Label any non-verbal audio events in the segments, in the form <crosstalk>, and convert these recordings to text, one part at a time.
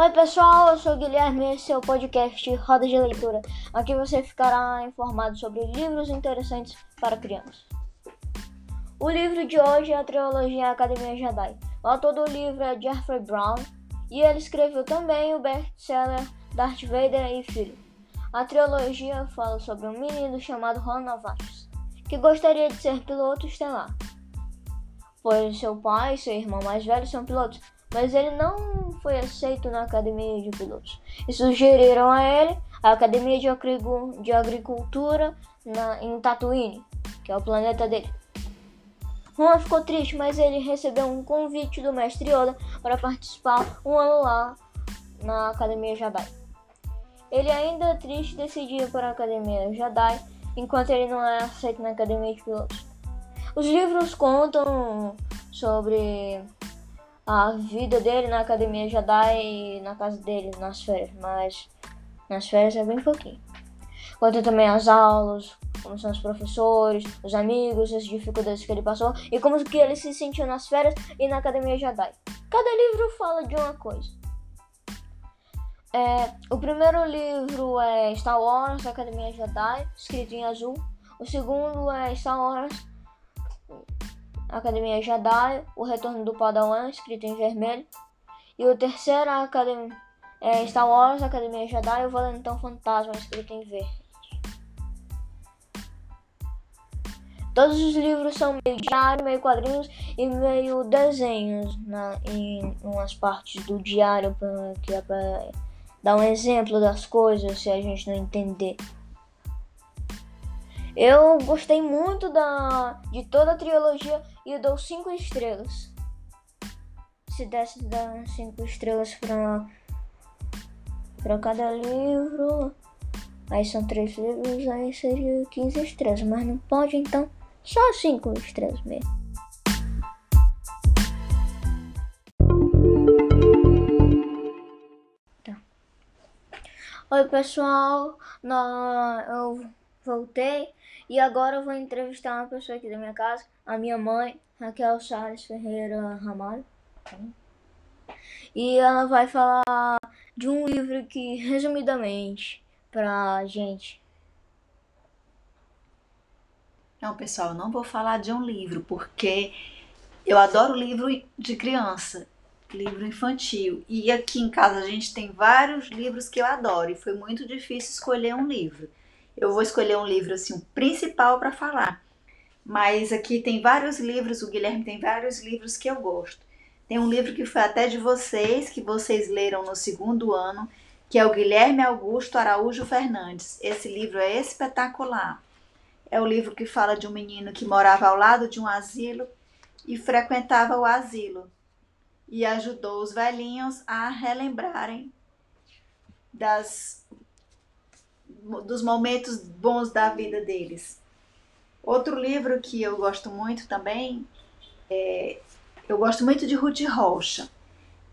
Oi pessoal, eu sou o Guilherme esse é o podcast Roda de Leitura. Aqui você ficará informado sobre livros interessantes para crianças. O livro de hoje é a trilogia Academia Jedi. O autor do livro é Jeffrey Brown e ele escreveu também o best-seller Darth Vader e Filho. A trilogia fala sobre um menino chamado Ron Novatus, que gostaria de ser piloto estelar, pois seu pai e seu irmão mais velho são pilotos, mas ele não foi aceito na academia de pilotos. E sugeriram a ele a academia de, agricultura na, em Tatooine, que é o planeta dele. Ron ficou triste, mas ele recebeu um convite do mestre Yoda para participar um ano lá na Academia Jedi. Ele ainda triste decidiu para a Academia Jedi, enquanto ele não é aceito na Academia de Pilotos. Os livros contam sobre a vida dele na academia Jedi na casa dele nas férias, mas nas férias é bem pouquinho. Conta também as aulas, como são os professores, os amigos, as dificuldades que ele passou e como que ele se sentiu nas férias e na academia Jedi. Cada livro fala de uma coisa. É, o primeiro livro é Star Wars, Academia Jedi, escrito em azul. O segundo é Star Wars, Academia Jedi, O Retorno do Padawan, escrito em vermelho. E o terceiro Academia, é Star Wars, Academia Jedi, O Valentão Fantasma, escrito em verde. Todos os livros são meio diário, meio quadrinhos e meio desenhos na, em umas partes do diário que é para dar um exemplo das coisas se a gente não entender. Eu gostei muito da, de toda a trilogia e dou 5 estrelas. Se desse dar 5 estrelas para para cada livro, aí são 3 livros, aí seria 15 estrelas, mas não pode então só 5 estrelas mesmo. Tá. Oi pessoal, eu voltei e agora eu vou entrevistar uma pessoa aqui da minha casa, a minha mãe, Raquel Salles Ferreira Ramalho. E ela vai falar de um livro que, resumidamente, pra gente. Não, pessoal, eu não vou falar de um livro, porque eu adoro livro de criança, livro infantil. E aqui em casa a gente tem vários livros que eu adoro, e foi muito difícil escolher um livro eu vou escolher um livro assim, o principal para falar. Mas aqui tem vários livros, o Guilherme tem vários livros que eu gosto. Tem um livro que foi até de vocês, que vocês leram no segundo ano, que é o Guilherme Augusto Araújo Fernandes. Esse livro é espetacular. É o livro que fala de um menino que morava ao lado de um asilo e frequentava o asilo e ajudou os velhinhos a relembrarem das dos momentos bons da vida deles. Outro livro que eu gosto muito também é, eu gosto muito de Ruth Rocha.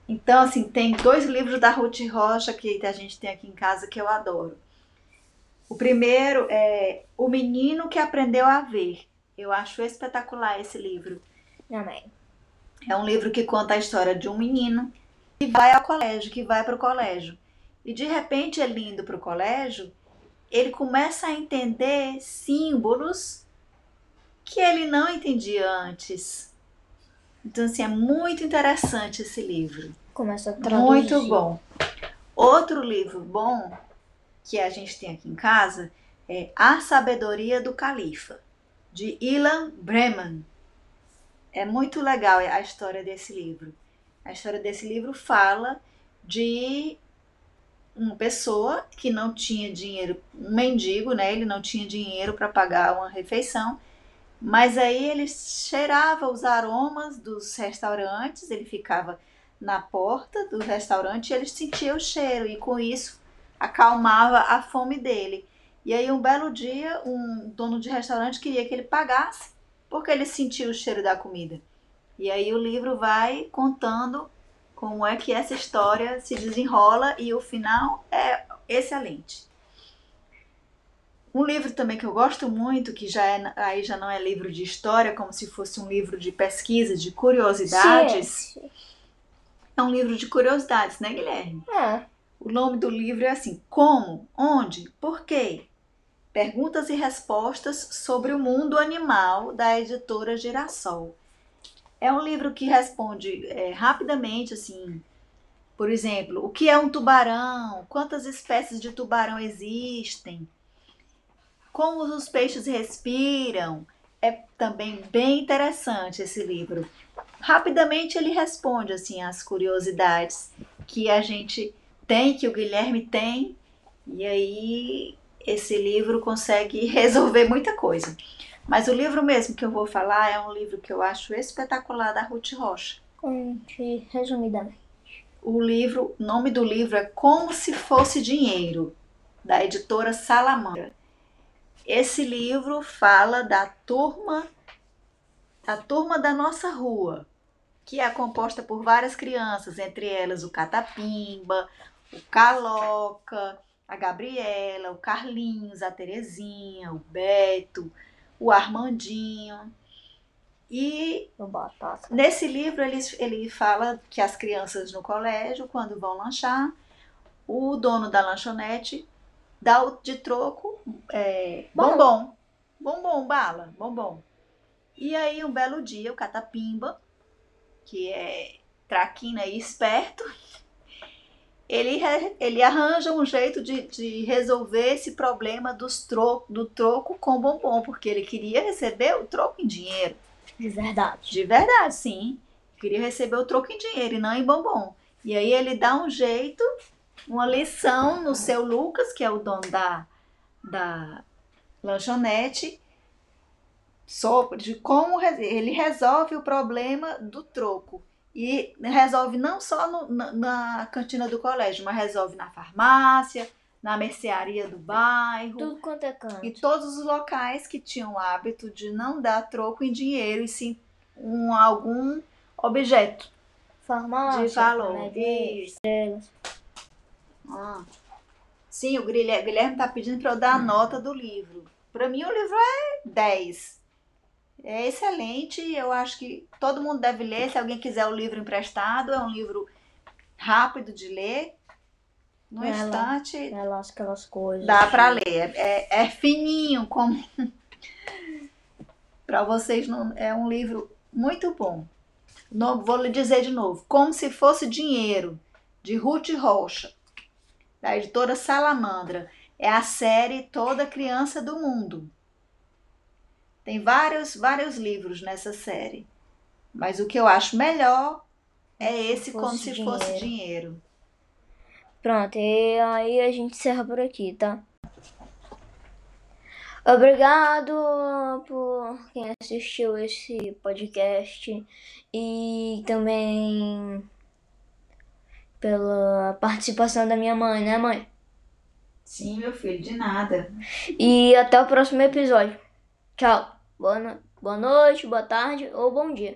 Então, assim, tem dois livros da Ruth Rocha que a gente tem aqui em casa que eu adoro. O primeiro é O Menino que Aprendeu a Ver. Eu acho espetacular esse livro. Também. É um livro que conta a história de um menino que vai ao colégio, que vai para o colégio. E de repente, ele indo para o colégio, ele começa a entender símbolos que ele não entendia antes. Então, assim, é muito interessante esse livro. Começa a traduzir. Muito bom. Outro livro bom que a gente tem aqui em casa é A Sabedoria do Califa, de Ilan Breman. É muito legal a história desse livro. A história desse livro fala de uma pessoa que não tinha dinheiro, um mendigo, né? Ele não tinha dinheiro para pagar uma refeição, mas aí ele cheirava os aromas dos restaurantes, ele ficava na porta do restaurante e ele sentia o cheiro e com isso acalmava a fome dele. E aí um belo dia, um dono de restaurante queria que ele pagasse porque ele sentia o cheiro da comida. E aí o livro vai contando como é que essa história se desenrola e o final é excelente. Um livro também que eu gosto muito, que já é, aí já não é livro de história, como se fosse um livro de pesquisa, de curiosidades, Sim. É um livro de curiosidades, né, Guilherme? É. O nome do livro é assim: Como? Onde? Por quê? Perguntas e respostas sobre o mundo animal da editora Girassol. É um livro que responde é, rapidamente, assim, por exemplo, o que é um tubarão? Quantas espécies de tubarão existem? Como os peixes respiram? É também bem interessante esse livro. Rapidamente ele responde assim as curiosidades que a gente tem, que o Guilherme tem, e aí esse livro consegue <laughs> resolver muita coisa. Mas o livro mesmo que eu vou falar é um livro que eu acho espetacular da Ruth Rocha. Conte resumidamente. O livro, nome do livro é Como se fosse dinheiro, da editora Salamandra. Esse livro fala da turma da turma da nossa rua, que é composta por várias crianças, entre elas o Catapimba, o Caloca, a Gabriela, o Carlinhos, a Terezinha, o Beto, o Armandinho. E nesse livro ele, ele fala que as crianças no colégio, quando vão lanchar, o dono da lanchonete dá de troco é, bombom. Bombom, bala, bombom. E aí, um belo dia, o Catapimba, que é traquina e esperto, ele, ele arranja um jeito de, de resolver esse problema dos tro, do troco com bombom, porque ele queria receber o troco em dinheiro. De verdade. De verdade, sim. Queria receber o troco em dinheiro e não em bombom. E aí ele dá um jeito, uma lição no seu Lucas, que é o dono da, da lanchonete, sobre de como ele resolve o problema do troco. E resolve não só no, na, na, cantina do colégio, mas resolve na farmácia, na mercearia do bairro. Tudo quanto é canto. E todos os locais que tinham o hábito de não dar troco em dinheiro e sim um, algum objeto. Farmácia. De valor. Isso. Ah. Sim, o Guilherme está pedindo para eu dar a nota do livro. Para mim, o livro é 10 é excelente. Eu acho que todo mundo deve ler. Se alguém quiser o livro emprestado, é um livro rápido de ler. No ela, instante. Ela, aquelas coisas. Dá para ler. É, é, é, fininho, como. <laughs> para vocês, não, é um livro muito bom. No, vou lhe dizer de novo: Como se fosse dinheiro, de Ruth Rocha, da editora Salamandra. É a série Toda Criança do Mundo. Tem vários, vários livros nessa série. Mas o que eu acho melhor é esse como se dinheiro. fosse dinheiro. Pronto, e aí a gente encerra por aqui, tá? Obrigado por quem assistiu esse podcast e também pela participação da minha mãe, né, mãe? Sim, meu filho, de nada. E até o próximo episódio. Tchau. Boa, no... boa noite, boa tarde ou bom dia.